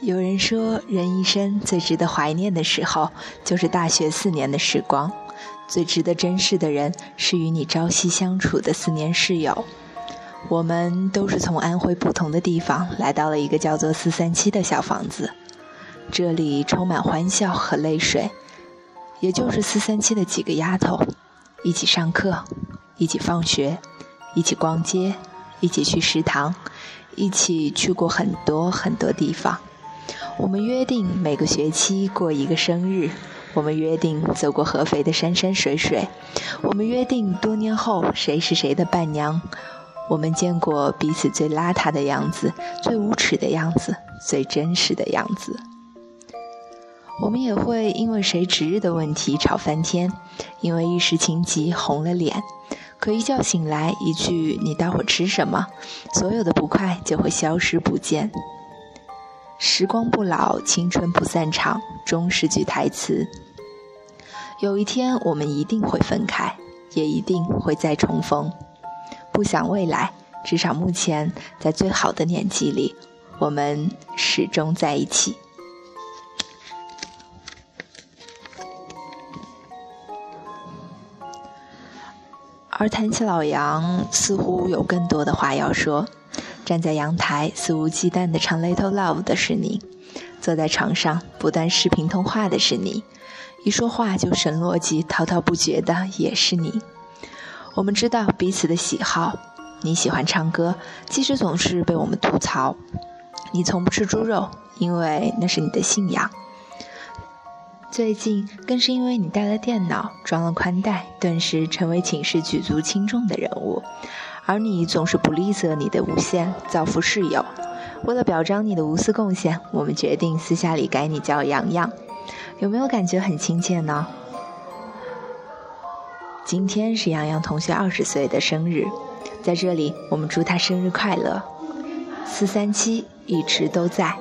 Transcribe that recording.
有人说，人一生最值得怀念的时候，就是大学四年的时光；最值得珍视的人，是与你朝夕相处的四年室友。我们都是从安徽不同的地方来到了一个叫做四三七的小房子，这里充满欢笑和泪水，也就是四三七的几个丫头，一起上课，一起放学，一起逛街，一起去食堂，一起去过很多很多地方。我们约定每个学期过一个生日，我们约定走过合肥的山山水水，我们约定多年后谁是谁的伴娘。我们见过彼此最邋遢的样子，最无耻的样子，最真实的样子。我们也会因为谁值日的问题吵翻天，因为一时情急红了脸。可一觉醒来，一句“你待会儿吃什么”，所有的不快就会消失不见。时光不老，青春不散场，终是句台词。有一天，我们一定会分开，也一定会再重逢。不想未来，至少目前，在最好的年纪里，我们始终在一起。而谈起老杨，似乎有更多的话要说。站在阳台肆无忌惮地唱《Little Love》的是你，坐在床上不断视频通话的是你，一说话就神逻辑、滔滔不绝的也是你。我们知道彼此的喜好，你喜欢唱歌，即使总是被我们吐槽；你从不吃猪肉，因为那是你的信仰。最近更是因为你带了电脑，装了宽带，顿时成为寝室举足轻重的人物。而你总是不吝啬你的无限，造福室友。为了表彰你的无私贡献，我们决定私下里改你叫洋洋。有没有感觉很亲切呢？今天是洋洋同学二十岁的生日，在这里我们祝他生日快乐。四三七一直都在。